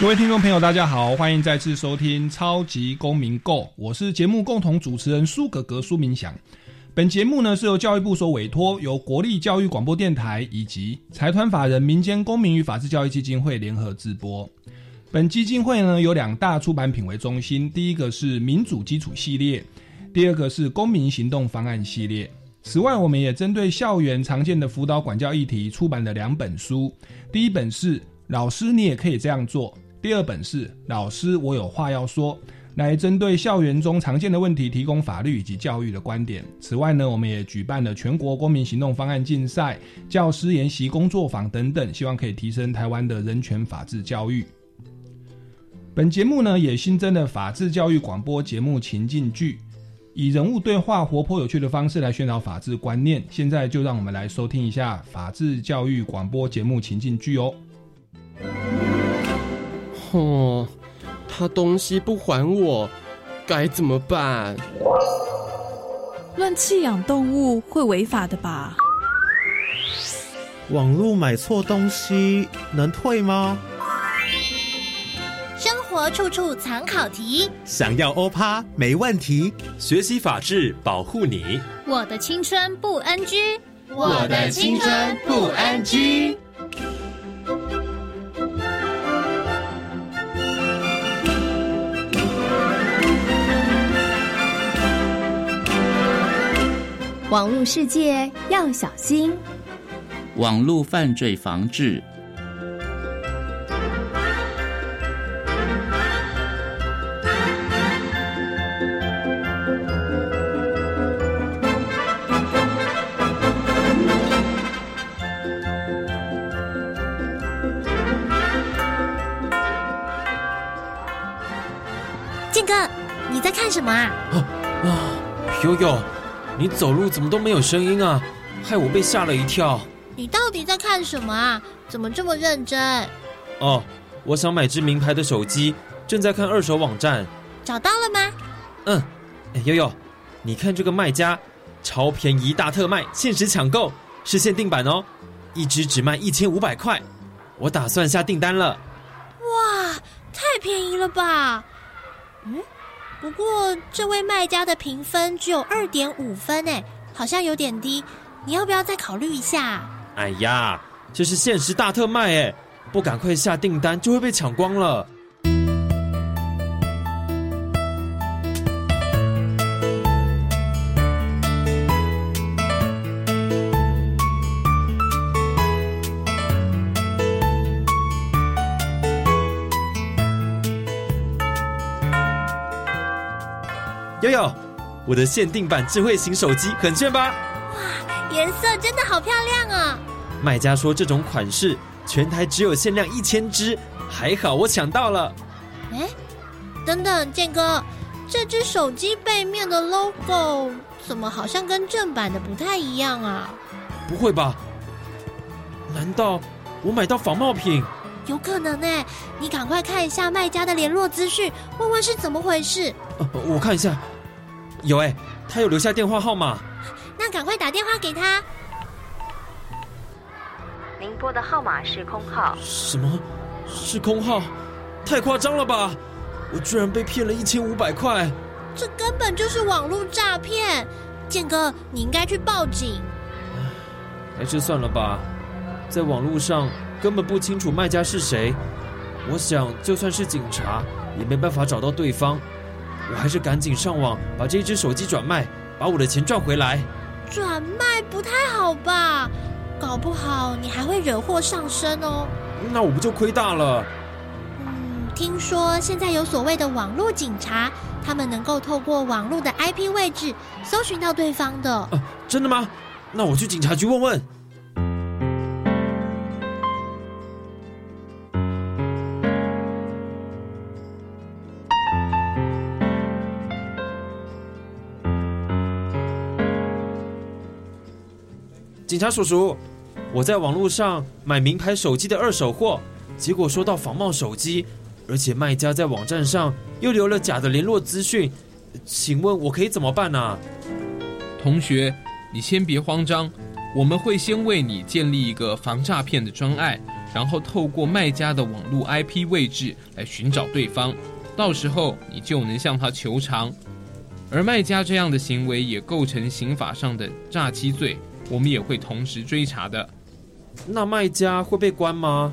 各位听众朋友，大家好，欢迎再次收听《超级公民 Go》，我是节目共同主持人苏格格苏明祥。本节目呢是由教育部所委托，由国立教育广播电台以及财团法人民间公民与法治教育基金会联合制播。本基金会呢有两大出版品为中心，第一个是民主基础系列，第二个是公民行动方案系列。此外，我们也针对校园常见的辅导管教议题出版了两本书，第一本是《老师你也可以这样做》。第二本是老师，我有话要说，来针对校园中常见的问题提供法律以及教育的观点。此外呢，我们也举办了全国公民行动方案竞赛、教师研习工作坊等等，希望可以提升台湾的人权法治教育。本节目呢也新增了法治教育广播节目情境剧，以人物对话、活泼有趣的方式来宣导法治观念。现在就让我们来收听一下法治教育广播节目情境剧哦。哦，他东西不还我，该怎么办？乱弃养动物会违法的吧？网络买错东西能退吗？生活处处藏考题，想要欧趴没问题。学习法治，保护你。我的青春不 NG，我的青春不 NG。网络世界要小心，网络犯罪防治。建哥，你在看什么啊？啊啊，悠悠。你走路怎么都没有声音啊？害我被吓了一跳。你到底在看什么啊？怎么这么认真？哦，我想买只名牌的手机，正在看二手网站。找到了吗？嗯，悠悠，你看这个卖家，超便宜大特卖，限时抢购，是限定版哦，一只只卖一千五百块。我打算下订单了。哇，太便宜了吧？嗯。不过，这位卖家的评分只有二点五分，哎，好像有点低。你要不要再考虑一下？哎呀，这是限时大特卖，诶，不赶快下订单就会被抢光了。我的限定版智慧型手机很炫吧？哇，颜色真的好漂亮啊！卖家说这种款式全台只有限量一千只，还好我抢到了。哎，等等，建哥，这只手机背面的 logo 怎么好像跟正版的不太一样啊？不会吧？难道我买到仿冒品？有可能呢，你赶快看一下卖家的联络资讯，问问是怎么回事。我看一下。有哎，他有留下电话号码，那赶快打电话给他。您拨的号码是空号。什么？是空号？太夸张了吧！我居然被骗了一千五百块，这根本就是网络诈骗！建哥，你应该去报警。还是算了吧，在网络上根本不清楚卖家是谁，我想就算是警察也没办法找到对方。我还是赶紧上网把这只手机转卖，把我的钱赚回来。转卖不太好吧？搞不好你还会惹祸上身哦。那我不就亏大了？嗯，听说现在有所谓的网络警察，他们能够透过网络的 IP 位置搜寻到对方的。啊，真的吗？那我去警察局问问。警察叔叔，我在网络上买名牌手机的二手货，结果收到仿冒手机，而且卖家在网站上又留了假的联络资讯，请问我可以怎么办呢？同学，你先别慌张，我们会先为你建立一个防诈骗的专案，然后透过卖家的网络 IP 位置来寻找对方，到时候你就能向他求偿。而卖家这样的行为也构成刑法上的诈欺罪，我们也会同时追查的。那卖家会被关吗？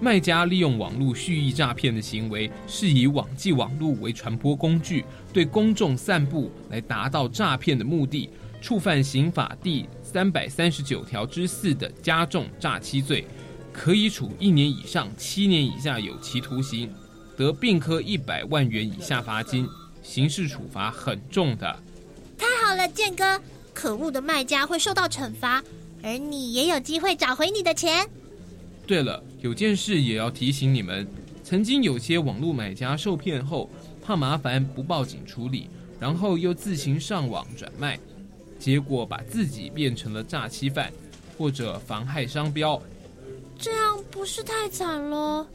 卖家利用网络蓄意诈骗的行为，是以网际网络为传播工具，对公众散布来达到诈骗的目的，触犯刑法第三百三十九条之四的加重诈欺罪，可以处一年以上七年以下有期徒刑，得并科一百万元以下罚金。刑事处罚很重的，太好了，健哥！可恶的卖家会受到惩罚，而你也有机会找回你的钱。对了，有件事也要提醒你们：曾经有些网络买家受骗后，怕麻烦不报警处理，然后又自行上网转卖，结果把自己变成了诈欺犯或者妨害商标，这样不是太惨了？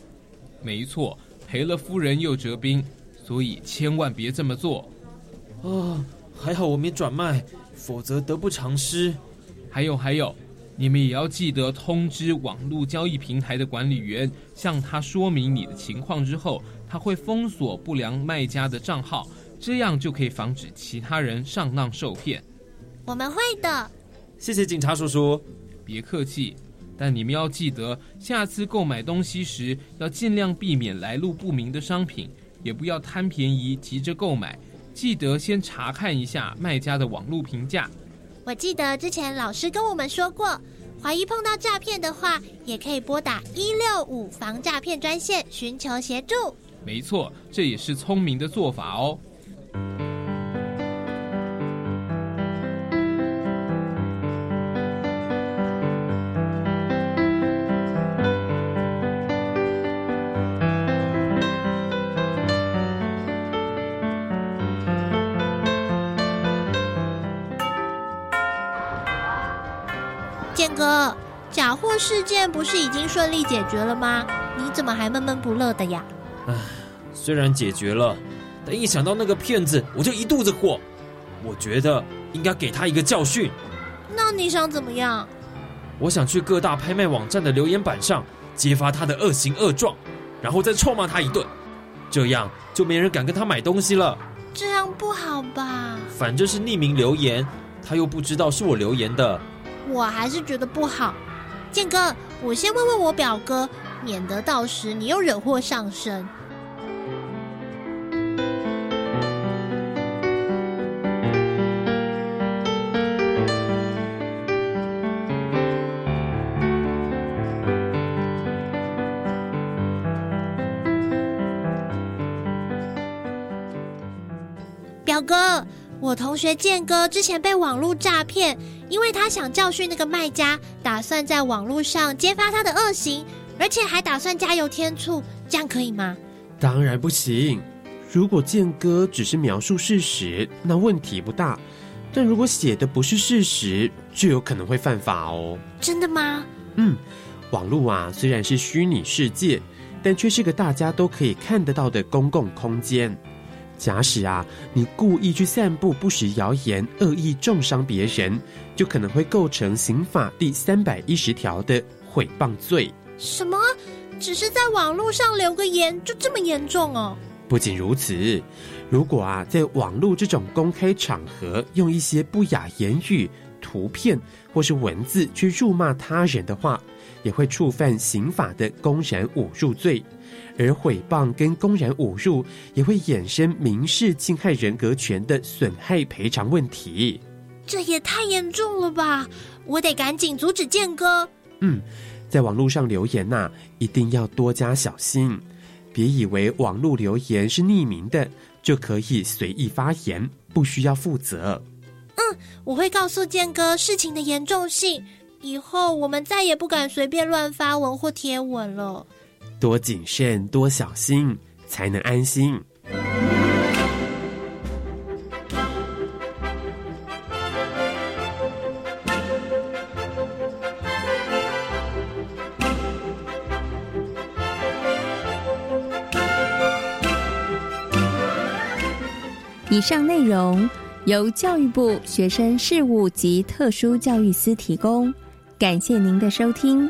没错，赔了夫人又折兵。所以千万别这么做，啊！还好我没转卖，否则得不偿失。还有还有，你们也要记得通知网络交易平台的管理员，向他说明你的情况之后，他会封锁不良卖家的账号，这样就可以防止其他人上当受骗。我们会的，谢谢警察叔叔。别客气，但你们要记得，下次购买东西时要尽量避免来路不明的商品。也不要贪便宜急着购买，记得先查看一下卖家的网络评价。我记得之前老师跟我们说过，怀疑碰到诈骗的话，也可以拨打一六五防诈骗专线寻求协助。没错，这也是聪明的做法哦。事件不是已经顺利解决了吗？你怎么还闷闷不乐的呀？唉，虽然解决了，但一想到那个骗子，我就一肚子火。我觉得应该给他一个教训。那你想怎么样？我想去各大拍卖网站的留言板上揭发他的恶行恶状，然后再臭骂他一顿，这样就没人敢跟他买东西了。这样不好吧？反正是匿名留言，他又不知道是我留言的。我还是觉得不好，建哥，我先问问我表哥，免得到时你又惹祸上身。表哥，我同学建哥之前被网络诈骗。因为他想教训那个卖家，打算在网络上揭发他的恶行，而且还打算加油添醋，这样可以吗？当然不行。如果建哥只是描述事实，那问题不大；但如果写的不是事实，就有可能会犯法哦。真的吗？嗯，网络啊虽然是虚拟世界，但却是个大家都可以看得到的公共空间。假使啊，你故意去散布不实谣言，恶意重伤别人，就可能会构成刑法第三百一十条的毁谤罪。什么？只是在网络上留个言，就这么严重哦？不仅如此，如果啊，在网络这种公开场合，用一些不雅言语、图片或是文字去辱骂他人的话，也会触犯刑法的公然侮辱罪。而毁谤跟公然侮辱也会衍生民事侵害人格权的损害赔偿问题，这也太严重了吧！我得赶紧阻止建哥。嗯，在网络上留言呐，一定要多加小心，别以为网络留言是匿名的就可以随意发言，不需要负责。嗯，我会告诉建哥事情的严重性，以后我们再也不敢随便乱发文或贴文了。多谨慎多小心才能安心。以上内容由教育部学生事务及特殊教育司提供感谢您的收听。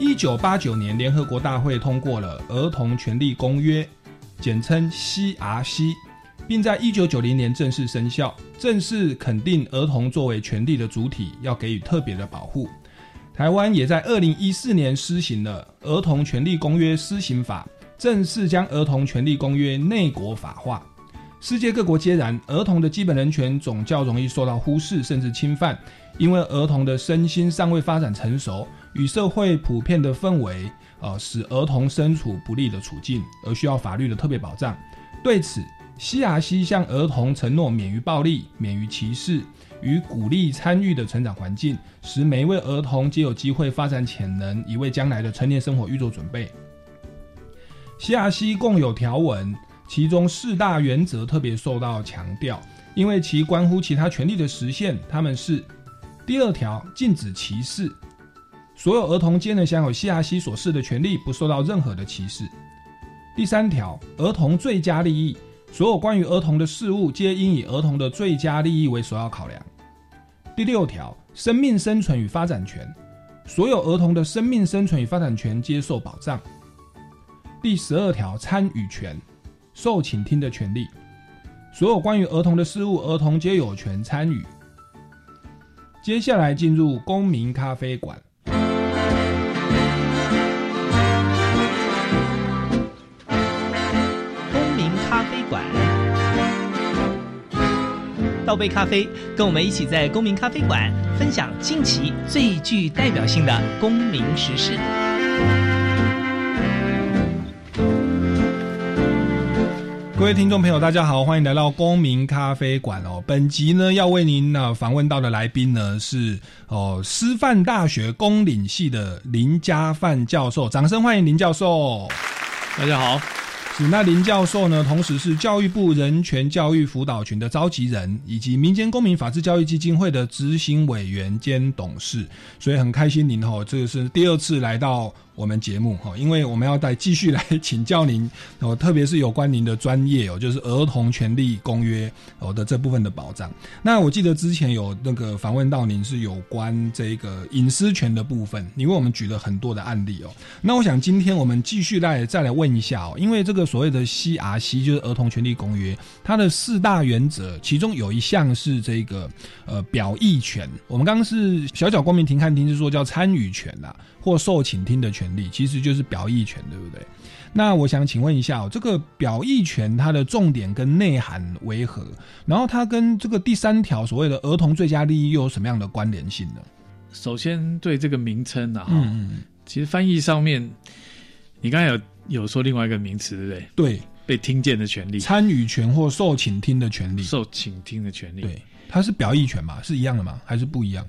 一九八九年，联合国大会通过了《儿童权利公约》，简称 CRC，并在一九九零年正式生效，正式肯定儿童作为权利的主体，要给予特别的保护。台湾也在二零一四年施行了《儿童权利公约施行法》，正式将《儿童权利公约》内国法化。世界各国皆然，儿童的基本人权总较容易受到忽视甚至侵犯，因为儿童的身心尚未发展成熟。与社会普遍的氛围，呃，使儿童身处不利的处境，而需要法律的特别保障。对此，西雅西向儿童承诺免于暴力、免于歧视，与鼓励参与的成长环境，使每一位儿童皆有机会发展潜能，以为将来的成年生活预做准备。西雅西共有条文，其中四大原则特别受到强调，因为其关乎其他权利的实现。他们是：第二条，禁止歧视。所有儿童皆能享有西亚西所示的权利，不受到任何的歧视。第三条，儿童最佳利益，所有关于儿童的事物皆应以儿童的最佳利益为首要考量。第六条，生命生存与发展权，所有儿童的生命生存与发展权接受保障。第十二条，参与权，受倾听的权利，所有关于儿童的事物，儿童皆有权参与。接下来进入公民咖啡馆。倒杯咖啡，跟我们一起在公民咖啡馆分享近期最具代表性的公民时事。各位听众朋友，大家好，欢迎来到公民咖啡馆哦。本集呢，要为您呢访问到的来宾呢是哦师范大学公领系的林家范教授，掌声欢迎林教授。大家好。那林教授呢，同时是教育部人权教育辅导群的召集人，以及民间公民法治教育基金会的执行委员兼董事，所以很开心您哦，这个是第二次来到。我们节目哈，因为我们要再继续来 请教您哦，特别是有关您的专业哦，就是儿童权利公约哦的这部分的保障。那我记得之前有那个访问到您是有关这个隐私权的部分，你为我们举了很多的案例哦。那我想今天我们继续来再来问一下哦，因为这个所谓的 CRC 就是儿童权利公约，它的四大原则，其中有一项是这个呃表意权。我们刚刚是小小公民庭看庭是说叫参与权啦。或受请听的权利，其实就是表意权，对不对？那我想请问一下，这个表意权它的重点跟内涵为何？然后它跟这个第三条所谓的儿童最佳利益又有什么样的关联性呢？首先，对这个名称啊，哈，其实翻译上面，你刚才有有说另外一个名词，对不对？对，被听见的权利，参与权或受请听的权利，受请听的权利，对，它是表意权嘛？是一样的吗？还是不一样？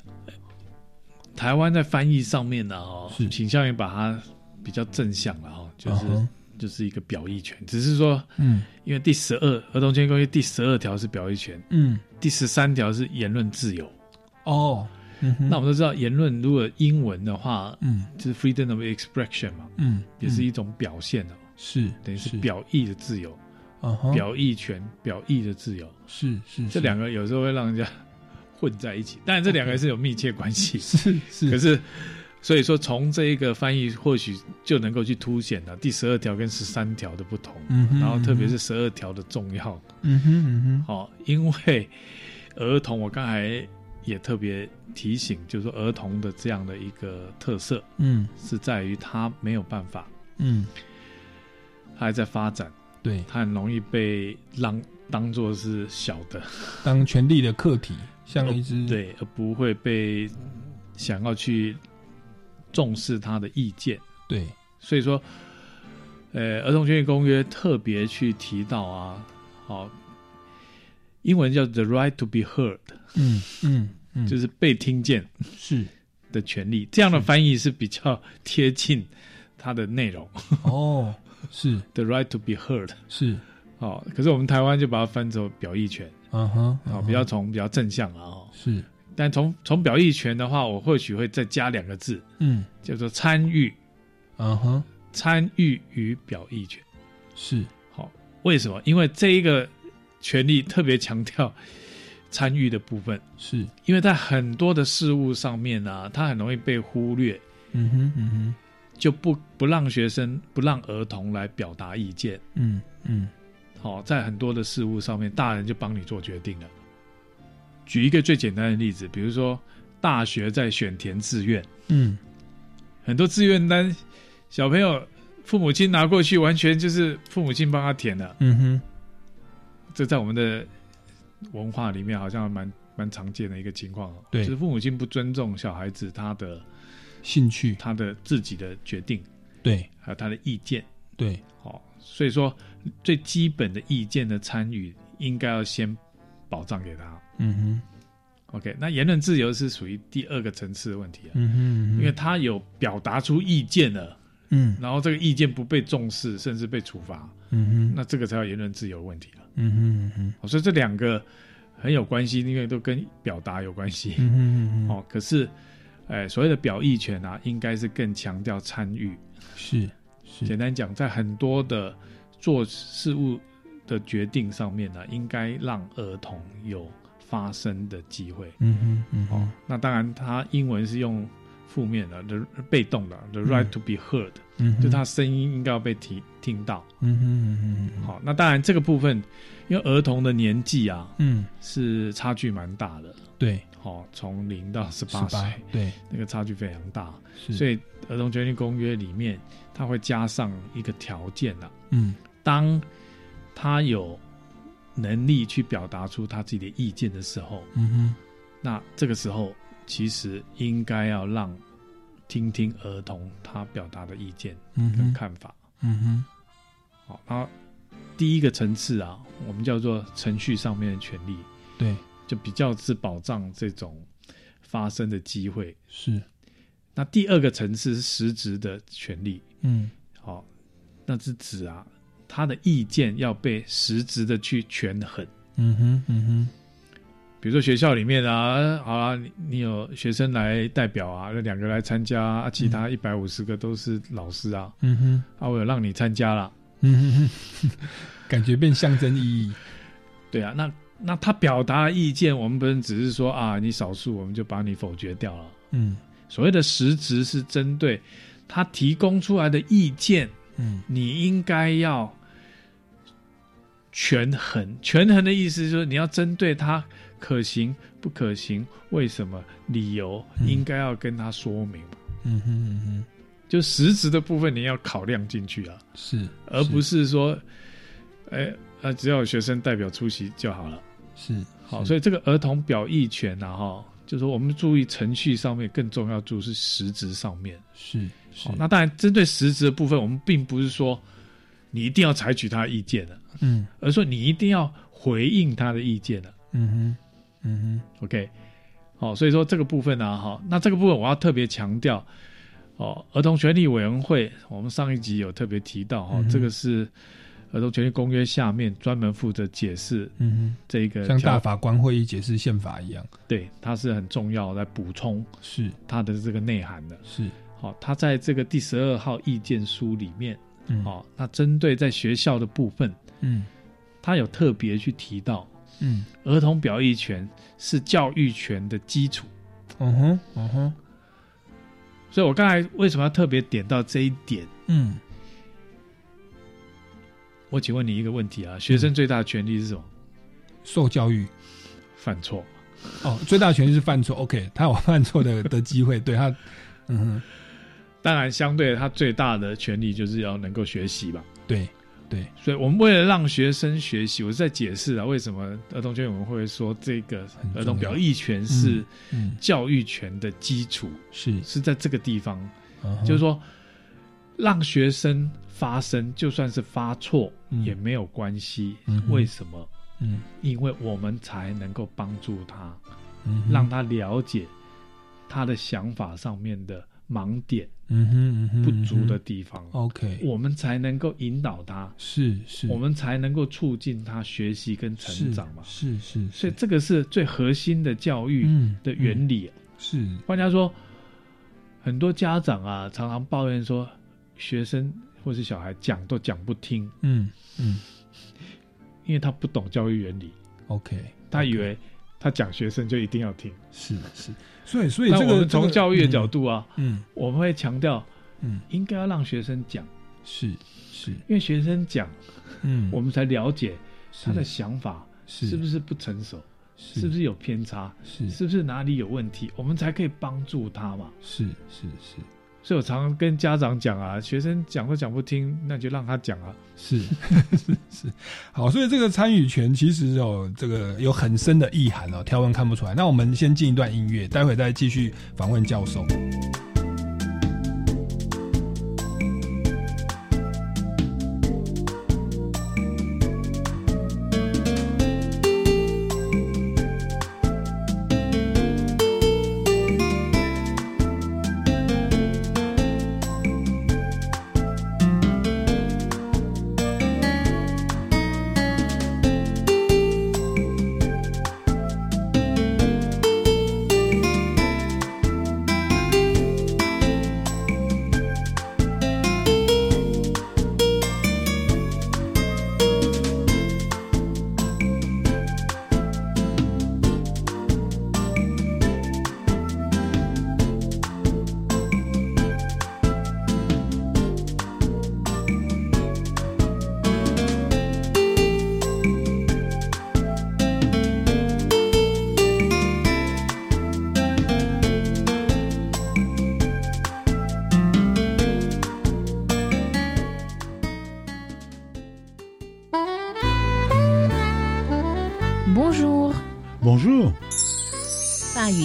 台湾在翻译上面呢，哈，倾向于把它比较正向了，哈，就是就是一个表意权，只是说，嗯，因为第十二儿童权利公约第十二条是表意权，嗯，第十三条是言论自由，哦，那我们都知道，言论如果英文的话，嗯，就是 freedom of expression 嘛，嗯，也是一种表现的，是等于是表意的自由，啊，表意权，表意的自由，是是，这两个有时候会让人家。混在一起，当然这两个是有密切关系，是是。可是，所以说从这一个翻译或许就能够去凸显了第十二条跟十三条的不同，嗯然后特别是十二条的重要，嗯哼嗯哼。好，因为儿童，我刚才也特别提醒，就是说儿童的这样的一个特色，嗯，是在于他没有办法，嗯，他还在发展，对他很容易被让当做是小的，当权力的客体。像一只对，而不会被想要去重视他的意见。对，所以说，呃，儿童权益公约特别去提到啊，好，英文叫 the right to be heard，嗯嗯嗯，就是被听见是。的权利。这样的翻译是比较贴近它的内容。哦，是。The right to be heard，是。哦，可是我们台湾就把它翻成表意权。嗯哼，好，比较从比较正向啊，是，但从从表意权的话，我或许会再加两个字，嗯，叫做参与，嗯哼，参与与表意权，是，好，为什么？因为这一个权力特别强调 参与的部分，是。因为在很多的事物上面啊，它很容易被忽略，嗯哼嗯哼，就不不让学生不让儿童来表达意见，嗯嗯。好，在很多的事物上面，大人就帮你做决定了。举一个最简单的例子，比如说大学在选填志愿，嗯，很多志愿单，小朋友父母亲拿过去，完全就是父母亲帮他填的，嗯哼。这在我们的文化里面好像蛮蛮常见的一个情况，对，就是父母亲不尊重小孩子他的兴趣，他的自己的决定，对，还有他的意见，对，好，所以说。最基本的意见的参与，应该要先保障给他。嗯哼，OK，那言论自由是属于第二个层次的问题啊。嗯哼，因为他有表达出意见了，嗯，然后这个意见不被重视，甚至被处罚，嗯哼，那这个才有言论自由问题了。嗯哼嗯哼，所以这两个很有关系，因为都跟表达有关系。嗯哼嗯哼，哦，可是，哎，所谓的表意权啊，应该是更强调参与。是是，简单讲，在很多的。做事物的决定上面呢，应该让儿童有发声的机会。嗯哼，嗯哦，那当然，他英文是用负面的，的被动的，the right to be heard，嗯，就他声音应该要被听听到。嗯哼，嗯嗯，好，那当然这个部分，因为儿童的年纪啊，嗯，是差距蛮大的。对，好，从零到十八岁，对，那个差距非常大。所以儿童权利公约里面，它会加上一个条件的，嗯。当他有能力去表达出他自己的意见的时候，嗯哼，那这个时候其实应该要让听听儿童他表达的意见跟看法，嗯哼，好，然后第一个层次啊，我们叫做程序上面的权利，对，就比较是保障这种发生的机会。是，那第二个层次是实质的权利，嗯，好，那是指啊，他的意见要被实质的去权衡。嗯哼，嗯哼。比如说学校里面啊，好啊，你你有学生来代表啊，那两个来参加啊，其他一百五十个都是老师啊，嗯哼，啊，我有让你参加了，嗯哼，感觉变象征意义，对啊，那那他表达意见，我们不能只是说啊，你少数，我们就把你否决掉了，嗯，所谓的实质是针对他提供出来的意见，嗯，你应该要权衡，权衡的意思就是你要针对他。可行不可行？为什么？理由应该要跟他说明。嗯哼嗯哼，就实质的部分你要考量进去啊。是，而不是说，哎，啊，只要有学生代表出席就好了。是，好，所以这个儿童表意权呢，哈，就是我们注意程序上面，更重要注是实质上面。是，好，那当然针对实质的部分，我们并不是说你一定要采取他的意见的，嗯，而说你一定要回应他的意见的。嗯哼。嗯哼，OK，好，所以说这个部分呢，哈，那这个部分我要特别强调，哦，儿童权利委员会，我们上一集有特别提到，哈，这个是儿童权利公约下面专门负责解释，嗯哼，这个像大法官会议解释宪法一样，对，它是很重要，来补充是。它的这个内涵的，是，好，它在这个第十二号意见书里面，嗯，好，那针对在学校的部分，嗯，它有特别去提到。嗯，儿童表意权是教育权的基础。嗯哼，嗯哼。所以我刚才为什么要特别点到这一点？嗯，我请问你一个问题啊：学生最大的权利是什么？受教育。犯错。哦，最大的权利是犯错。OK，他有犯错的的机会。对他，嗯哼。当然，相对他最大的权利就是要能够学习吧。对。对，所以我们为了让学生学习，我是在解释啊，为什么儿童权我们会说这个儿童表意权是教育权的基础，是。是在这个地方，就是说让学生发声，就算是发错也没有关系。为什么？嗯，因为我们才能够帮助他，嗯，让他了解他的想法上面的。盲点，嗯哼嗯哼，不足的地方，OK，我们才能够引导他，是是，我们才能够促进他学习跟成长嘛，是是，所以这个是最核心的教育的原理。是，换句话说，很多家长啊，常常抱怨说，学生或是小孩讲都讲不听，嗯嗯，因为他不懂教育原理，OK，他以为他讲学生就一定要听，是是。所以，所以这个从教育的角度啊，嗯，我们会强调，嗯，应该要让学生讲，是是，因为学生讲，嗯，我们才了解他的想法是。不是不成熟，是不是有偏差，是。是不是哪里有问题，我们才可以帮助他嘛。是是是。所以我常常跟家长讲啊，学生讲都讲不听，那就让他讲啊。是 是是，好，所以这个参与权其实有这个有很深的意涵哦，条文看不出来。那我们先进一段音乐，待会再继续访问教授。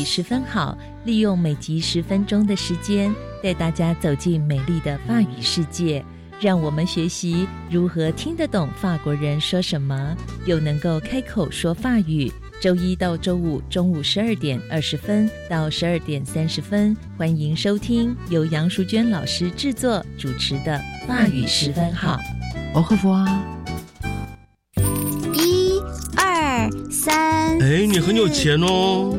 十分好，利用每集十分钟的时间，带大家走进美丽的法语世界，让我们学习如何听得懂法国人说什么，又能够开口说法语。周一到周五中午十二点二十分到十二点三十分，欢迎收听由杨淑娟老师制作主持的《法语十分好》。哦呵福啊！一、二、三。哎，你很有钱哦。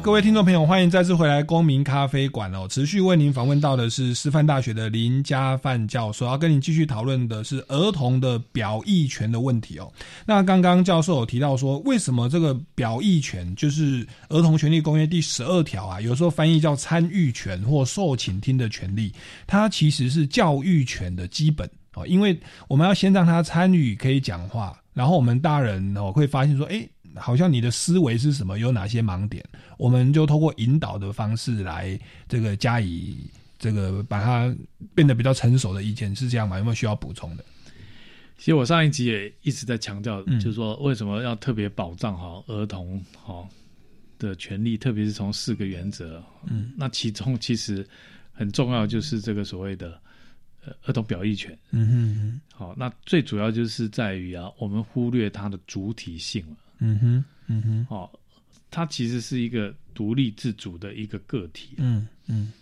各位听众朋友，欢迎再次回来公民咖啡馆哦。持续为您访问到的是师范大学的林家范教授，要跟您继续讨论的是儿童的表意权的问题哦。那刚刚教授有提到说，为什么这个表意权就是《儿童权利公约》第十二条啊？有时候翻译叫参与权或受倾听的权利，它其实是教育权的基本哦。因为我们要先让他参与，可以讲话，然后我们大人哦会发现说，哎。好像你的思维是什么？有哪些盲点？我们就通过引导的方式来这个加以这个把它变得比较成熟的意见是这样吗？有没有需要补充的？其实我上一集也一直在强调，就是说为什么要特别保障好儿童哈的权利，特别是从四个原则。嗯，那其中其实很重要就是这个所谓的呃儿童表意权。嗯哼，好，那最主要就是在于啊，我们忽略它的主体性了。嗯哼，嗯哼，哦，他其实是一个独立自主的一个个体，嗯嗯，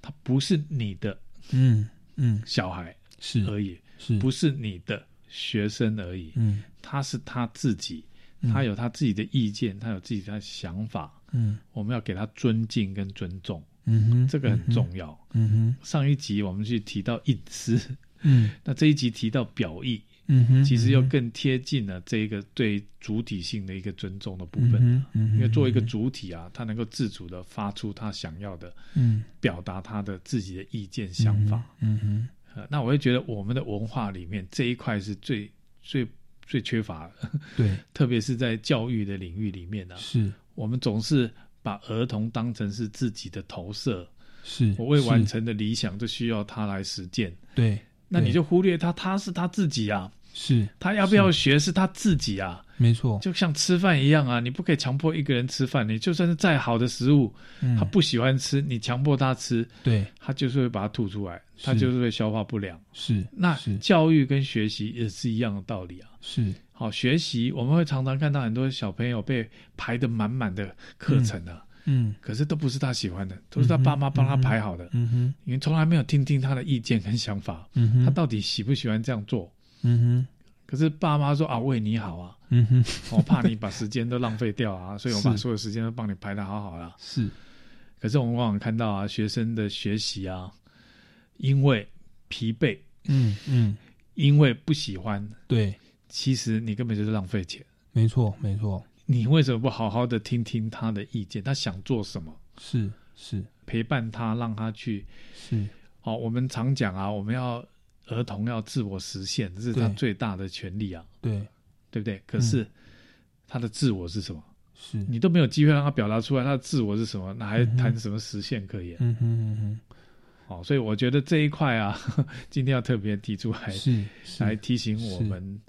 他不是你的，嗯嗯，小孩是而已，是。不是你的学生而已？嗯，他是他自己，他有他自己的意见，他有自己的想法，嗯，我们要给他尊敬跟尊重，嗯哼，这个很重要，嗯哼。上一集我们去提到隐私，嗯，那这一集提到表意。嗯哼，其实又更贴近了这一个对主体性的一个尊重的部分。嗯因为作为一个主体啊，他能够自主的发出他想要的，嗯，表达他的自己的意见想法。嗯哼，那我会觉得我们的文化里面这一块是最最最缺乏的。对，特别是在教育的领域里面呢，是我们总是把儿童当成是自己的投射。是我未完成的理想，就需要他来实践。对，那你就忽略他，他是他自己啊。是他要不要学是他自己啊，没错，就像吃饭一样啊，你不可以强迫一个人吃饭，你就算是再好的食物，他不喜欢吃，你强迫他吃，对，他就是会把它吐出来，他就是会消化不良。是，那教育跟学习也是一样的道理啊。是，好学习，我们会常常看到很多小朋友被排的满满的课程啊，嗯，可是都不是他喜欢的，都是他爸妈帮他排好的，嗯哼，因为从来没有听听他的意见跟想法，嗯哼，他到底喜不喜欢这样做？嗯哼，可是爸妈说啊，为你好啊，嗯哼，我怕你把时间都浪费掉啊，所以我把所有时间都帮你排的好好了。是，可是我们往往看到啊，学生的学习啊，因为疲惫，嗯嗯，因为不喜欢，对，其实你根本就是浪费钱。没错，没错。你为什么不好好的听听他的意见？他想做什么？是是，陪伴他，让他去。是，好，我们常讲啊，我们要。儿童要自我实现，这是他最大的权利啊！对，对不对？可是他的自我是什么？是。你都没有机会让他表达出来他的自我是什么，那还谈什么实现可言？嗯哼嗯哼。好，所以我觉得这一块啊，今天要特别提出来，是来提醒我们，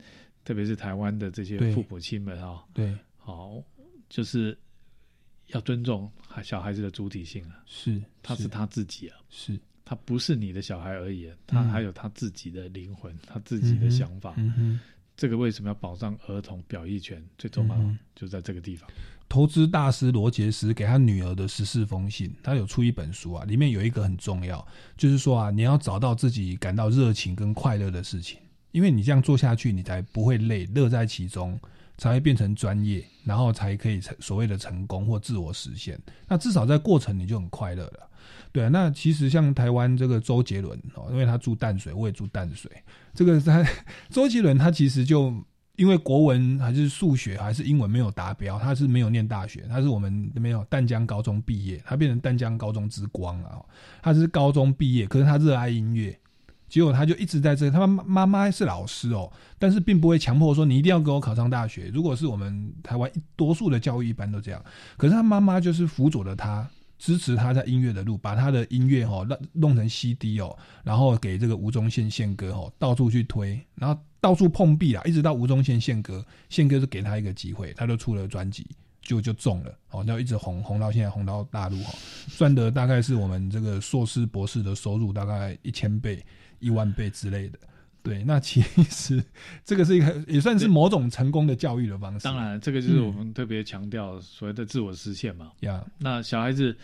特别是台湾的这些父母亲们啊，对，好，就是要尊重小孩子的主体性啊，是，他是。他自己啊，是他不是你的小孩而已，他还有他自己的灵魂，他自己的想法，这个为什么要保障儿童表意权？最重要就在这个地方。投资大师罗杰斯给他女儿的十四封信，他有出一本书啊，里面有一个很重要，就是说啊，你要找到自己感到热情跟快乐的事情，因为你这样做下去，你才不会累，乐在其中，才会变成专业，然后才可以成所谓的成功或自我实现。那至少在过程你就很快乐了，对啊。那其实像台湾这个周杰伦哦，因为他住淡水，我也住淡水，这个他周杰伦他其实就。因为国文还是数学还是英文没有达标，他是没有念大学，他是我们没有淡江高中毕业，他变成淡江高中之光啊！他是高中毕业，可是他热爱音乐，结果他就一直在这。他妈妈妈是老师哦，但是并不会强迫说你一定要给我考上大学。如果是我们台湾多数的教育一般都这样，可是他妈妈就是辅佐了他，支持他在音乐的路，把他的音乐哦弄弄成 CD 哦，然后给这个吴宗宪宪歌哦到处去推，然后。到处碰壁啊，一直到吴宗宪宪歌，宪歌是给他一个机会，他就出了专辑，就就中了，哦，然后一直红红到现在，红到大陆哈，赚的大概是我们这个硕士博士的收入大概一千倍、一万倍之类的。对，那其实这个是一个也算是某种成功的教育的方式。当然，这个就是我们特别强调所谓的自我实现嘛。呀，那小孩子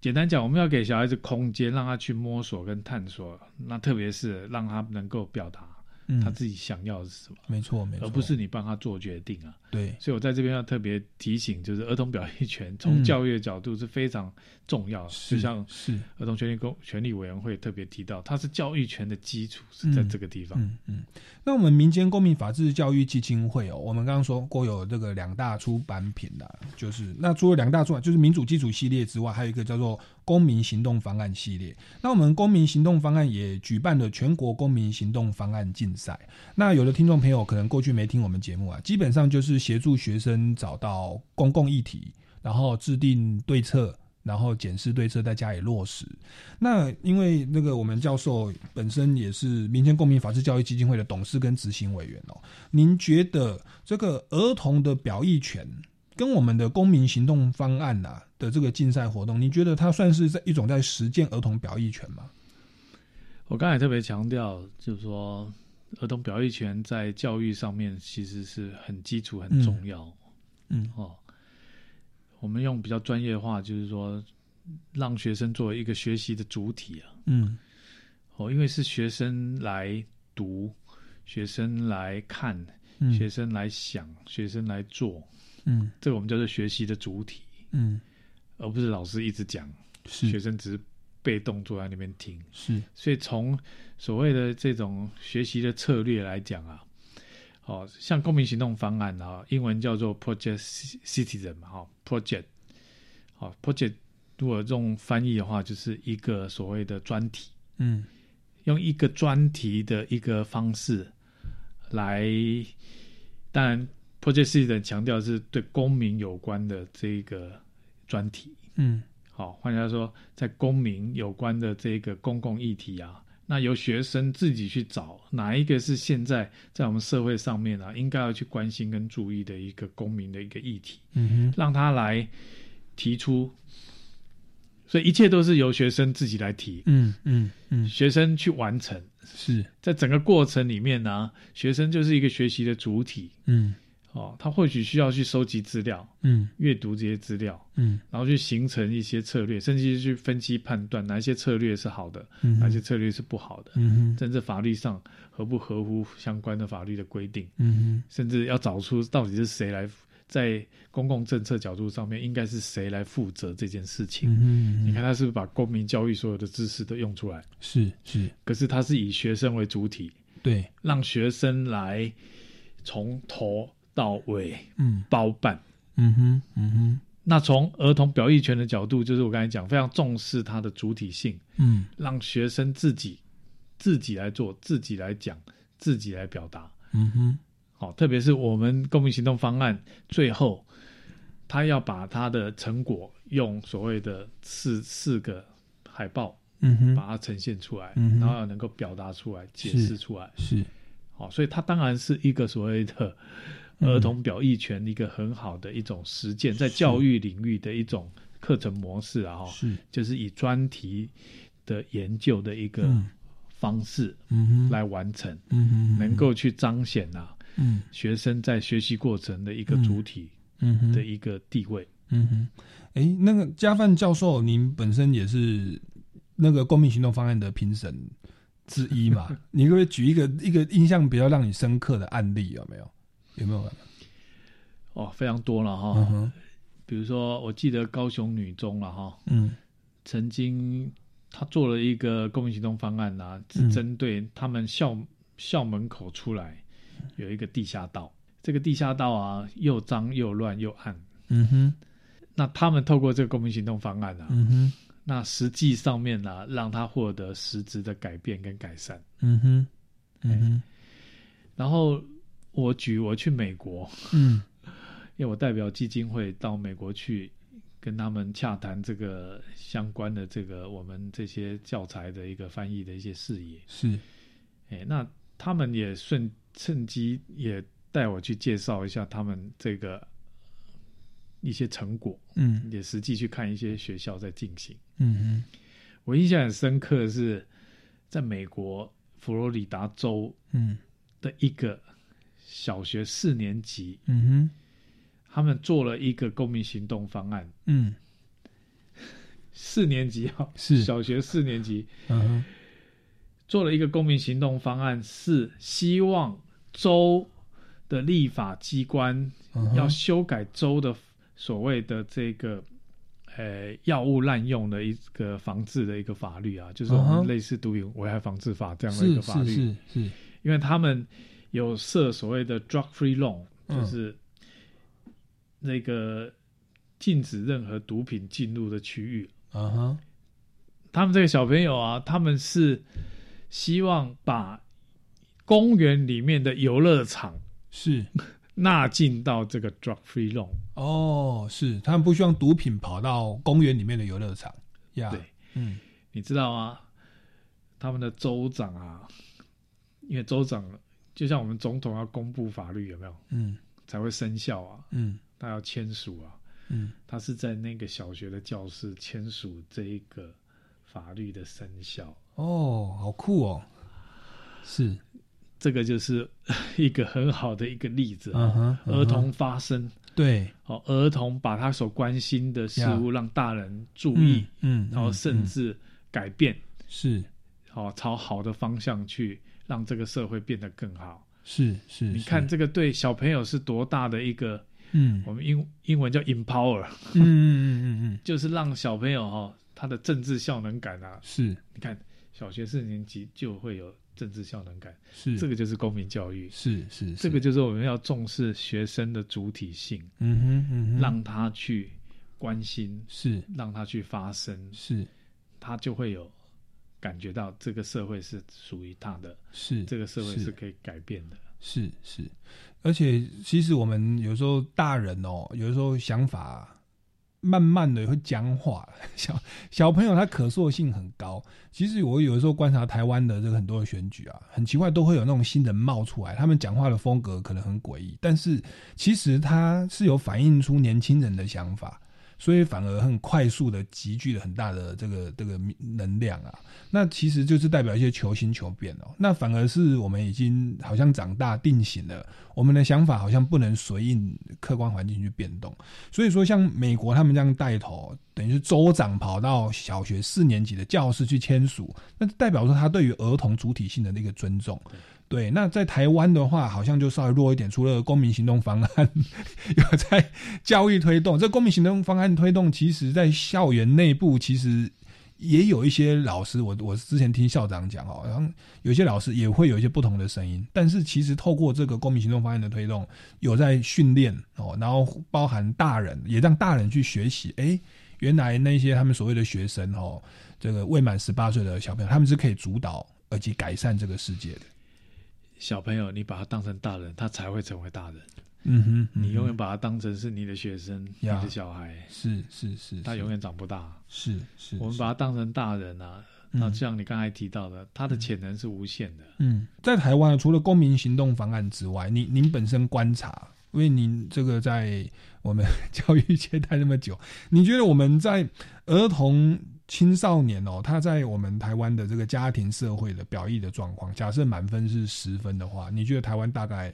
简单讲，我们要给小孩子空间，让他去摸索跟探索，那特别是让他能够表达。他自己想要的是什么？没错，没错，而不是你帮他做决定啊。对，所以我在这边要特别提醒，就是儿童表意权从教育的角度是非常重要。就像是儿童权利公权利委员会特别提到，它是教育权的基础是在这个地方。嗯嗯。那我们民间公民法治教育基金会哦，我们刚刚说过有这个两大出版品的，就是那除了两大出版，就是民主基础系列之外，还有一个叫做公民行动方案系列。那我们公民行动方案也举办了全国公民行动方案竞赛。那有的听众朋友可能过去没听我们节目啊，基本上就是协助学生找到公共议题，然后制定对策，然后检视对策，在加以落实。那因为那个我们教授本身也是民间公民法治教育基金会的董事跟执行委员哦，您觉得这个儿童的表意权跟我们的公民行动方案呐的这个竞赛活动，你觉得它算是在一种在实践儿童表意权吗？我刚才特别强调，就是说。儿童表意权在教育上面其实是很基础、很重要。嗯哦，我们用比较专业话，就是说，让学生作为一个学习的主体啊。嗯哦，因为是学生来读，学生来看，学生来想，学生来做。嗯，这个我们叫做学习的主体。嗯，而不是老师一直讲，学生只是。被动坐在那边听，是，所以从所谓的这种学习的策略来讲啊，哦，像公民行动方案啊，英文叫做 Project Citizen 嘛，哈，Project，好，Project 如果用翻译的话，就是一个所谓的专题，嗯，用一个专题的一个方式来，当然 Project Citizen 强调是对公民有关的这个专题，嗯。好，换句话说，在公民有关的这个公共议题啊，那由学生自己去找哪一个是现在在我们社会上面啊，应该要去关心跟注意的一个公民的一个议题，嗯哼，让他来提出，所以一切都是由学生自己来提，嗯嗯嗯，学生去完成，是。在整个过程里面呢，学生就是一个学习的主体，嗯。哦，他或许需要去收集资料，嗯，阅读这些资料，嗯，然后去形成一些策略，甚至去分析判断哪些策略是好的，哪些策略是不好的，嗯甚至法律上合不合乎相关的法律的规定，嗯甚至要找出到底是谁来在公共政策角度上面应该是谁来负责这件事情，嗯你看他是不是把公民教育所有的知识都用出来？是是，可是他是以学生为主体，对，让学生来从头。到位，嗯，包办，嗯哼，嗯哼。那从儿童表意权的角度，就是我刚才讲，非常重视它的主体性，嗯，让学生自己自己来做，自己来讲，自己来表达，嗯哼。好，特别是我们公民行动方案最后他要把他的成果用所谓的四四个海报，嗯哼，把它呈现出来，嗯然后能够表达出来、解释出来，是，好，所以它当然是一个所谓的儿童表意权一个很好的一种实践，在教育领域的一种课程模式啊，哈，是，就是以专题的研究的一个方式，嗯哼，来完成，嗯哼，能够去彰显啊，嗯，学生在学习过程的一个主体。嗯的一个地位，嗯哼，哎，那个加范教授，您本身也是那个公民行动方案的评审之一嘛？你可不可以举一个一个印象比较让你深刻的案例？有没有？有没有？哦，非常多了哈。嗯比如说，我记得高雄女中了哈，嗯，曾经他做了一个公民行动方案呐，是针对他们校校门口出来有一个地下道。这个地下道啊，又脏又乱又暗。嗯哼，那他们透过这个公民行动方案啊，嗯哼，那实际上面呢、啊，让他获得实质的改变跟改善。嗯哼，嗯哼。然后我举我去美国，嗯，因为我代表基金会到美国去跟他们洽谈这个相关的这个我们这些教材的一个翻译的一些事宜。是，哎，那他们也顺趁机也。带我去介绍一下他们这个一些成果，嗯，也实际去看一些学校在进行，嗯嗯，我印象很深刻的是，在美国佛罗里达州，嗯，的一个小学四年级，嗯哼，他们做了一个公民行动方案，嗯，四年级啊，是。小学四年级，嗯哼，做了一个公民行动方案，是希望州。的立法机关要修改州的所谓的这个呃药物滥用的一个防治的一个法律啊，就是我们类似毒品危害防治法这样的一个法律。是是是，因为他们有设所谓的 drug free zone，就是那个禁止任何毒品进入的区域。啊哈，他们这个小朋友啊，他们是希望把公园里面的游乐场。是 纳进到这个 drug free zone 哦，是他们不希望毒品跑到公园里面的游乐场呀。对，嗯，你知道吗？他们的州长啊，因为州长就像我们总统要公布法律有没有？嗯，才会生效啊。嗯，他要签署啊。嗯，他是在那个小学的教室签署这一个法律的生效。哦，好酷哦！是。这个就是 一个很好的一个例子啊，uh huh, uh huh. 儿童发声，对，哦，儿童把他所关心的事物让大人注意，嗯，然后甚至改变，是，哦朝好的方向去让这个社会变得更好，是是，你看这个对小朋友是多大的一个，嗯，我们英英文叫 empower，嗯嗯嗯嗯嗯，就是让小朋友哈他的政治效能感啊，是，你看小学四年级就会有。政治效能感是。这个就是公民教育，是是。这个就是我们要重视学生的主体性，嗯哼嗯哼，让他去关心，是。让他去发声，是，他就会有感觉到这个社会是属于他的，是这个社会是可以改变的，是是，而且其实我们有时候大人哦，有时候想法。慢慢的会僵化，小小朋友他可塑性很高。其实我有的时候观察台湾的这个很多的选举啊，很奇怪，都会有那种新人冒出来，他们讲话的风格可能很诡异，但是其实他是有反映出年轻人的想法，所以反而很快速的集聚了很大的这个这个能量啊。那其实就是代表一些求新求变哦。那反而是我们已经好像长大定型了，我们的想法好像不能随应客观环境去变动。所以说，像美国他们这样带头，等于是州长跑到小学四年级的教室去签署，那代表说他对于儿童主体性的那个尊重。对，那在台湾的话，好像就稍微弱一点。除了公民行动方案 有在教育推动，这公民行动方案推动，其实在校园内部其实。也有一些老师，我我之前听校长讲哦，然后有些老师也会有一些不同的声音，但是其实透过这个公民行动方案的推动，有在训练哦，然后包含大人，也让大人去学习，哎，原来那些他们所谓的学生哦，这个未满十八岁的小朋友，他们是可以主导而且改善这个世界的。小朋友，你把他当成大人，他才会成为大人。嗯哼，你永远把他当成是你的学生，你的小孩，是是是，他永远长不大。是是，我们把他当成大人啊。那像你刚才提到的，他的潜能是无限的。嗯，在台湾除了公民行动方案之外，你您本身观察，因为您这个在我们 教育界待那么久，你觉得我们在儿童青少年哦，他在我们台湾的这个家庭社会的表意的状况，假设满分是十分的话，你觉得台湾大概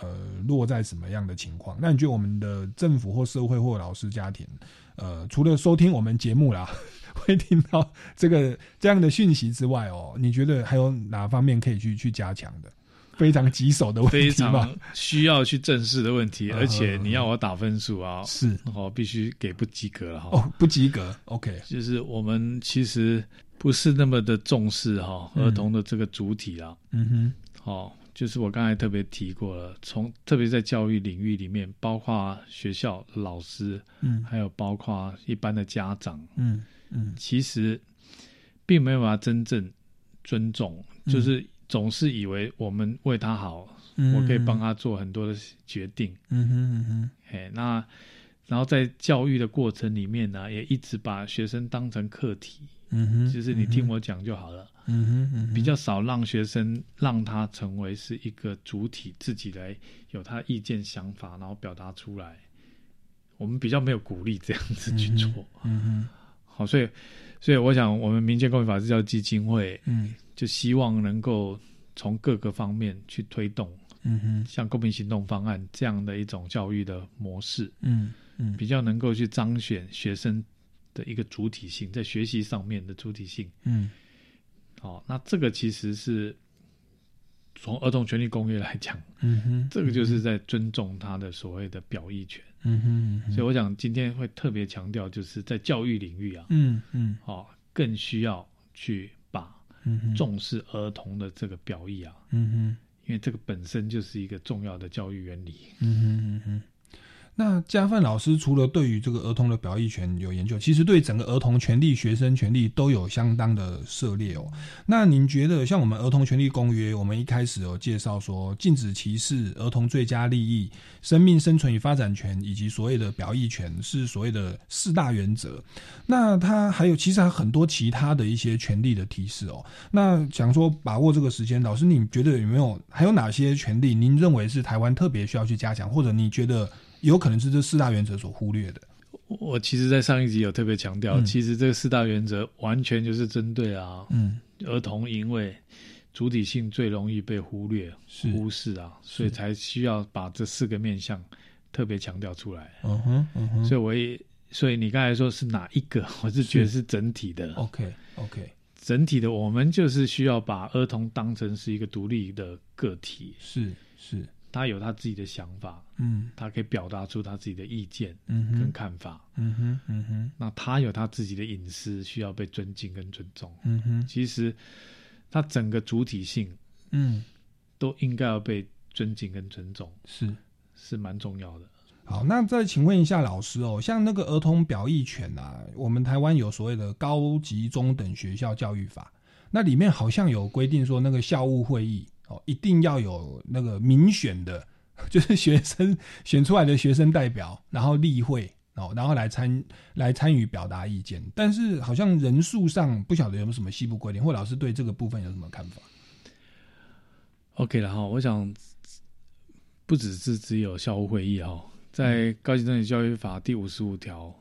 呃落在什么样的情况？那你觉得我们的政府或社会或老师家庭，呃，除了收听我们节目啦？会听到这个这样的讯息之外哦，你觉得还有哪方面可以去去加强的？非常棘手的问题，非常需要去正视的问题，而且你要我打分数啊，是。哦，必须给不及格了哈。哦，不及格，OK，就是我们其实不是那么的重视哈儿童的这个主体啊。嗯哼，好，就是我刚才特别提过了，从特别在教育领域里面，包括学校老师，嗯，还有包括一般的家长，嗯。嗯，其实并没有办法真正尊重，就是总是以为我们为他好，我可以帮他做很多的决定。嗯哼嗯哼，哎，那然后在教育的过程里面呢，也一直把学生当成课题。嗯哼，就是你听我讲就好了。嗯哼，比较少让学生让他成为是一个主体，自己来有他意见想法，然后表达出来。我们比较没有鼓励这样子去做。嗯哼。好，所以，所以我想，我们民间公民法治教育基金会，嗯，就希望能够从各个方面去推动，嗯哼，像公民行动方案这样的一种教育的模式，嗯嗯，比较能够去彰显学生的一个主体性，在学习上面的主体性，嗯，好，那这个其实是从儿童权利公约来讲，嗯哼，这个就是在尊重他的所谓的表意权。嗯哼，所以我想今天会特别强调，就是在教育领域啊，嗯嗯，哦，更需要去把重视儿童的这个表意啊，嗯哼，因为这个本身就是一个重要的教育原理。嗯哼嗯哼。那嘉范老师除了对于这个儿童的表意权有研究，其实对整个儿童权利、学生权利都有相当的涉猎哦。那您觉得，像我们儿童权利公约，我们一开始有介绍说，禁止歧视、儿童最佳利益、生命生存与发展权，以及所谓的表意权，是所谓的四大原则。那它还有其实还有很多其他的一些权利的提示哦。那想说把握这个时间，老师，你觉得有没有还有哪些权利，您认为是台湾特别需要去加强，或者你觉得？有可能是这四大原则所忽略的。我其实，在上一集有特别强调，其实这四大原则完全就是针对啊，嗯，儿童因为主体性最容易被忽略、忽视啊，所以才需要把这四个面向特别强调出来。嗯哼，嗯哼。所以我也，所以你刚才说是哪一个？我是觉得是整体的。OK，OK，整体的，我们就是需要把儿童当成是一个独立的个体。是是。他有他自己的想法，嗯，他可以表达出他自己的意见，嗯，跟看法，嗯哼，嗯哼。那他有他自己的隐私，需要被尊敬跟尊重，嗯哼。其实他整个主体性，嗯，都应该要被尊敬跟尊重，是是蛮重要的。好，那再请问一下老师哦，像那个儿童表意权啊，我们台湾有所谓的高级中等学校教育法，那里面好像有规定说那个校务会议。哦，一定要有那个民选的，就是学生 选出来的学生代表，然后例会哦，然后来参来参与表达意见。但是好像人数上不晓得有没有什么西部规定，或老师对这个部分有什么看法？OK 了哈，我想不只是只有校务会议哈，在高级中等教育法第五十五条，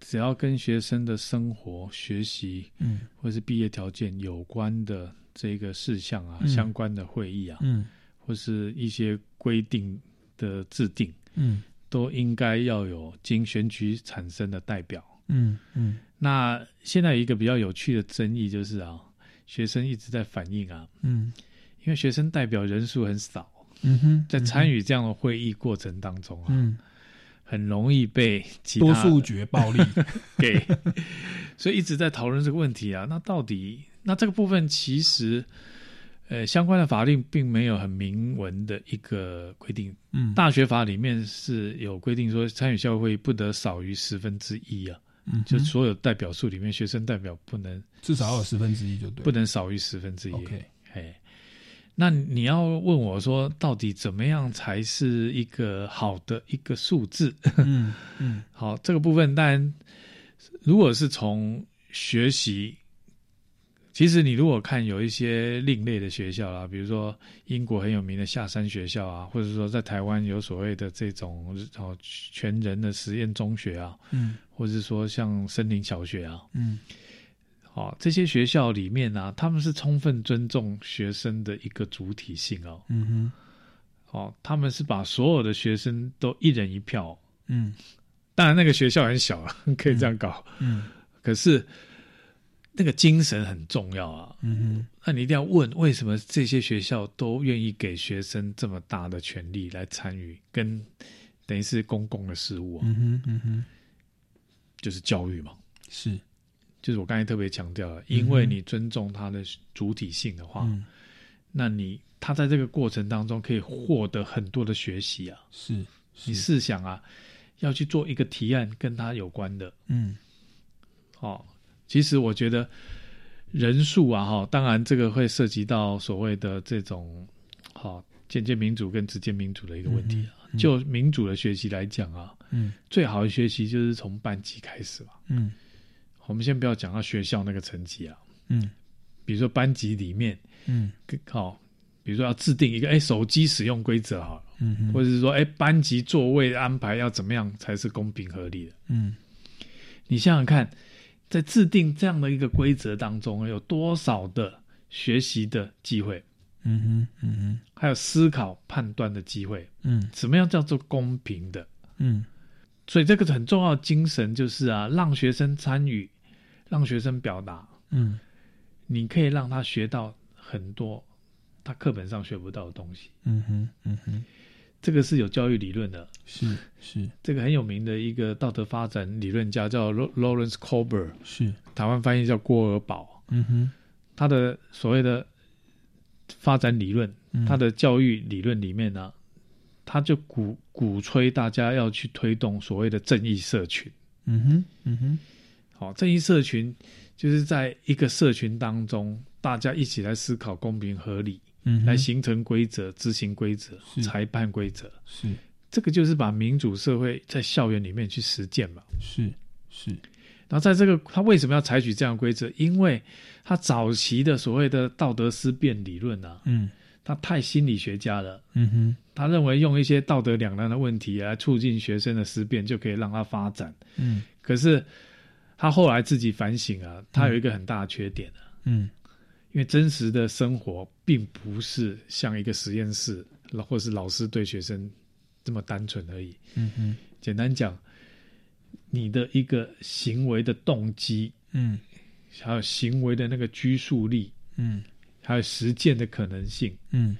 只要跟学生的生活、学习，嗯，或是毕业条件有关的。这个事项啊，相关的会议啊，嗯，或是一些规定的制定，嗯，都应该要有经选举产生的代表，嗯嗯。那现在有一个比较有趣的争议就是啊，学生一直在反映啊，嗯，因为学生代表人数很少，嗯哼，在参与这样的会议过程当中啊，嗯，很容易被多数决暴力 给，所以一直在讨论这个问题啊，那到底？那这个部分其实，呃，相关的法令并没有很明文的一个规定。嗯，大学法里面是有规定说，参与校会不得少于十分之一啊。嗯，就所有代表数里面，学生代表不能至少要有十分之一就对，不能少于十分之一。那你要问我说，到底怎么样才是一个好的一个数字？嗯嗯，好，这个部分当然，如果是从学习，其实你如果看有一些另类的学校啦，比如说英国很有名的下山学校啊，或者说在台湾有所谓的这种哦全人的实验中学啊，嗯，或者是说像森林小学啊，嗯。哦，这些学校里面呢，他们是充分尊重学生的一个主体性哦。嗯哼，哦，他们是把所有的学生都一人一票。嗯，当然那个学校很小啊，可以这样搞。嗯，可是那个精神很重要啊。嗯哼，那你一定要问，为什么这些学校都愿意给学生这么大的权利来参与，跟等于是公共的事务啊？嗯哼，嗯哼，就是教育嘛。是。就是我刚才特别强调了，因为你尊重他的主体性的话，那你他在这个过程当中可以获得很多的学习啊。是，你试想啊，要去做一个提案跟他有关的，嗯，哦，其实我觉得人数啊，哈，当然这个会涉及到所谓的这种好间接民主跟直接民主的一个问题啊。就民主的学习来讲啊，嗯，最好的学习就是从班级开始嘛，嗯。我们先不要讲到学校那个层级啊，嗯，比如说班级里面，嗯，好，比如说要制定一个哎手机使用规则好了，嗯，或者是说哎班级座位安排要怎么样才是公平合理的，嗯，你想想看，在制定这样的一个规则当中，有多少的学习的机会，嗯哼，嗯哼，还有思考判断的机会，嗯，什么样叫做公平的，嗯，所以这个很重要的精神就是啊，让学生参与。让学生表达，嗯，你可以让他学到很多他课本上学不到的东西，嗯哼，嗯哼，这个是有教育理论的，是是，这个很有名的一个道德发展理论家叫 Lawrence Kober，是。台湾翻译叫郭尔宝，嗯哼，他的所谓的发展理论，他的教育理论里面呢，他就鼓鼓吹大家要去推动所谓的正义社群，嗯哼，嗯哼。好，正义社群就是在一个社群当中，大家一起来思考公平合理，嗯，来形成规则、执行规则、裁判规则，是。这个就是把民主社会在校园里面去实践嘛，是是。然后在这个他为什么要采取这样规则？因为他早期的所谓的道德思辨理论啊，嗯，他太心理学家了，嗯哼，他认为用一些道德两难的问题来促进学生的思辨，就可以让他发展，嗯，可是。他后来自己反省啊，他有一个很大的缺点啊，嗯，因为真实的生活并不是像一个实验室，或是老师对学生这么单纯而已，嗯哼，简单讲，你的一个行为的动机，嗯，还有行为的那个拘束力，嗯，还有实践的可能性，嗯，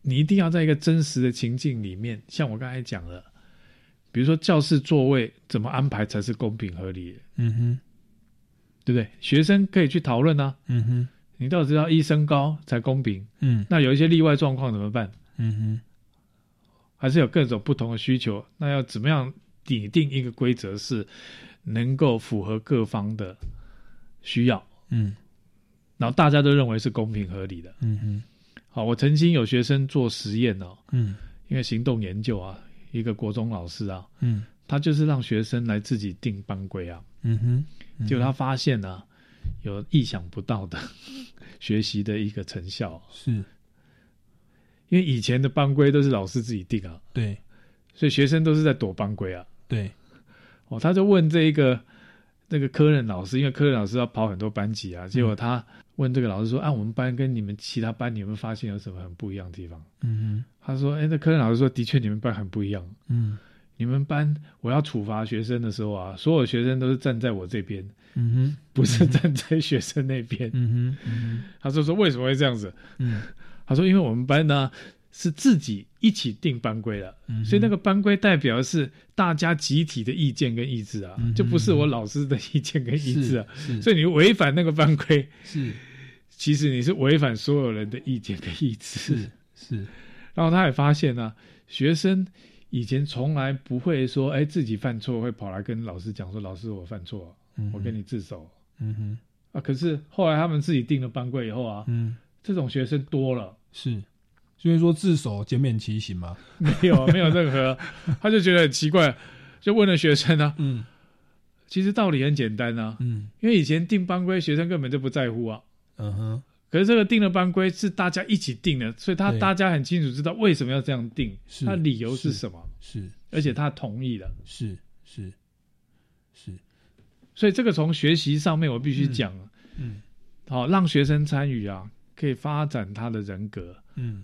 你一定要在一个真实的情境里面，像我刚才讲的。比如说教室座位怎么安排才是公平合理？嗯哼，对不对？学生可以去讨论啊。嗯哼，你到底知道一升高才公平？嗯，那有一些例外状况怎么办？嗯哼，还是有各种不同的需求，那要怎么样拟定一个规则是能够符合各方的需要？嗯，然后大家都认为是公平合理的。嗯哼，好，我曾经有学生做实验哦。嗯，因为行动研究啊。一个国中老师啊，嗯，他就是让学生来自己定班规啊，嗯哼，结果他发现呢，有意想不到的 学习的一个成效，是，因为以前的班规都是老师自己定啊，对，所以学生都是在躲班规啊，对，哦，他就问这一个那个科任老师，因为科任老师要跑很多班级啊，结果他问这个老师说：“啊，我们班跟你们其他班，你有没有发现有什么很不一样的地方？”嗯哼，他说：“哎，那科任老师说，的确你们班很不一样。嗯，你们班我要处罚学生的时候啊，所有学生都是站在我这边，嗯哼，不是站在学生那边。嗯哼，他说说为什么会这样子？嗯，他说因为我们班呢。”是自己一起定班规的，所以那个班规代表的是大家集体的意见跟意志啊，就不是我老师的意见跟意志啊。所以你违反那个班规，是其实你是违反所有人的意见跟意志。是是。然后他也发现呢，学生以前从来不会说，哎，自己犯错会跑来跟老师讲说，老师我犯错，我跟你自首。嗯哼。啊，可是后来他们自己定了班规以后啊，嗯。这种学生多了，是，所以说自首减免其刑吗？没有，没有任何，他就觉得很奇怪，就问了学生啊，嗯，其实道理很简单啊，嗯，因为以前定班规，学生根本就不在乎啊，嗯哼，可是这个定了班规是大家一起定的，所以他大家很清楚知道为什么要这样定，他理由是什么，是，而且他同意了，是是是，所以这个从学习上面我必须讲，嗯，好，让学生参与啊。可以发展他的人格，嗯，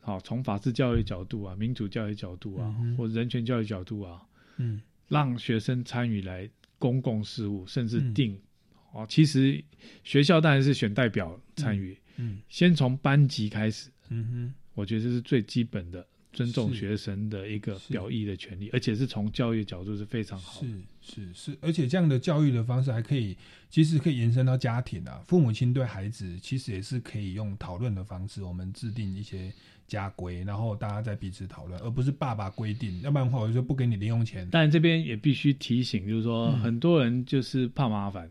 好，从法治教育角度啊，民主教育角度啊，或人权教育角度啊，嗯，让学生参与来公共事务，甚至定，哦，其实学校当然是选代表参与，嗯，先从班级开始，嗯哼，我觉得这是最基本的。尊重学生的一个表意的权利，而且是从教育角度是非常好。是是是，而且这样的教育的方式还可以，其实可以延伸到家庭啊。父母亲对孩子其实也是可以用讨论的方式，我们制定一些家规，然后大家再彼此讨论，而不是爸爸规定，要不然的话我就不给你零用钱。但这边也必须提醒，就是说很多人就是怕麻烦。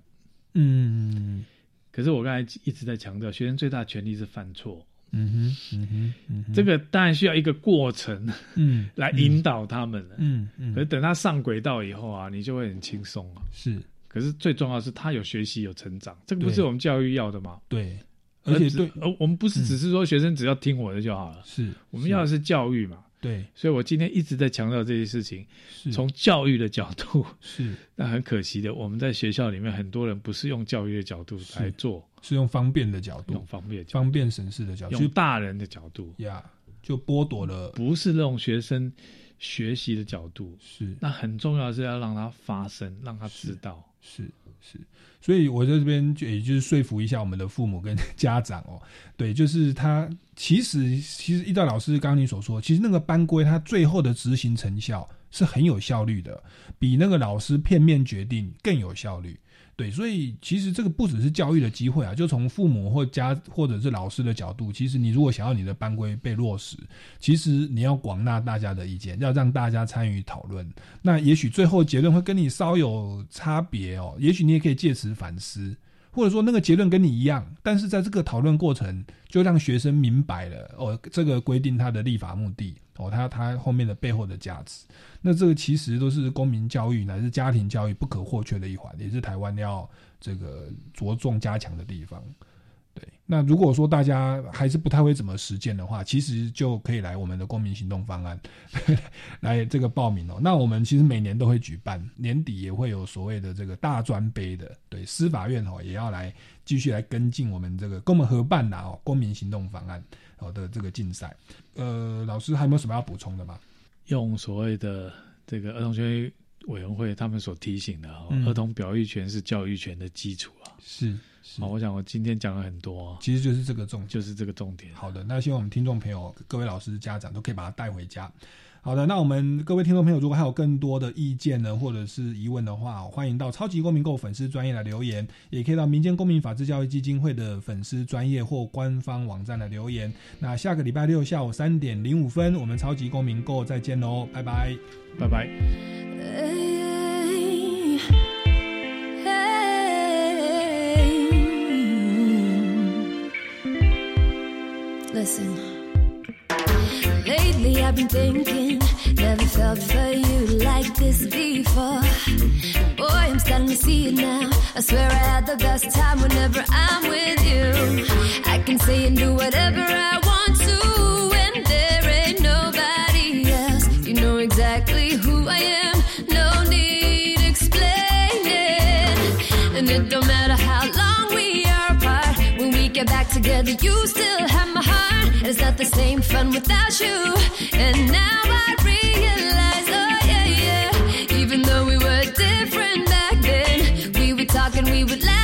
嗯，可是我刚才一直在强调，学生最大权利是犯错。嗯哼，嗯哼，这个当然需要一个过程，嗯，来引导他们，嗯嗯。可是等他上轨道以后啊，你就会很轻松啊。是，可是最重要是他有学习有成长，这个不是我们教育要的吗？对，而且对，而我们不是只是说学生只要听我的就好了，是我们要的是教育嘛。对，所以我今天一直在强调这些事情，从教育的角度是。那很可惜的，我们在学校里面很多人不是用教育的角度来做，是。用方便的角度，用方便方便省事的角度，用大人的角度。呀，就剥夺了，不是那种学生学习的角度。是，那很重要是要让他发声，让他知道。是是。所以我在这边就也就是说服一下我们的父母跟 家长哦，对，就是他其实其实遇到老师刚刚你所说，其实那个班规他最后的执行成效是很有效率的，比那个老师片面决定更有效率。对，所以其实这个不只是教育的机会啊，就从父母或家或者是老师的角度，其实你如果想要你的班规被落实，其实你要广纳大家的意见，要让大家参与讨论。那也许最后结论会跟你稍有差别哦，也许你也可以借此反思。或者说那个结论跟你一样，但是在这个讨论过程，就让学生明白了哦，这个规定它的立法目的哦，它它后面的背后的价值。那这个其实都是公民教育乃至家庭教育不可或缺的一环，也是台湾要这个着重加强的地方。那如果说大家还是不太会怎么实践的话，其实就可以来我们的公民行动方案 来这个报名哦。那我们其实每年都会举办，年底也会有所谓的这个大专杯的，对，司法院哦也要来继续来跟进我们这个跟我们合办的哦公民行动方案哦的这个竞赛。呃，老师还有没有什么要补充的吗？用所谓的这个儿童权益委员会他们所提醒的，儿童表育权是教育权的基础啊，是。好，我想我今天讲了很多，其实就是这个重，就是这个重点。好的，那希望我们听众朋友、各位老师、家长都可以把它带回家。好的，那我们各位听众朋友，如果还有更多的意见呢，或者是疑问的话，欢迎到超级公民购粉丝专业来留言，也可以到民间公民法治教育基金会的粉丝专业或官方网站来留言。那下个礼拜六下午三点零五分，我们超级公民购再见喽，拜拜，拜拜。Listen. Lately I've been thinking, never felt for you like this before. Boy, I'm starting to see it now. I swear I had the best time whenever I'm with you. I can say and do whatever I want back together, you still have my heart. It's not the same fun without you. And now I realize, oh yeah, yeah. Even though we were different back then, we would talk and we would laugh.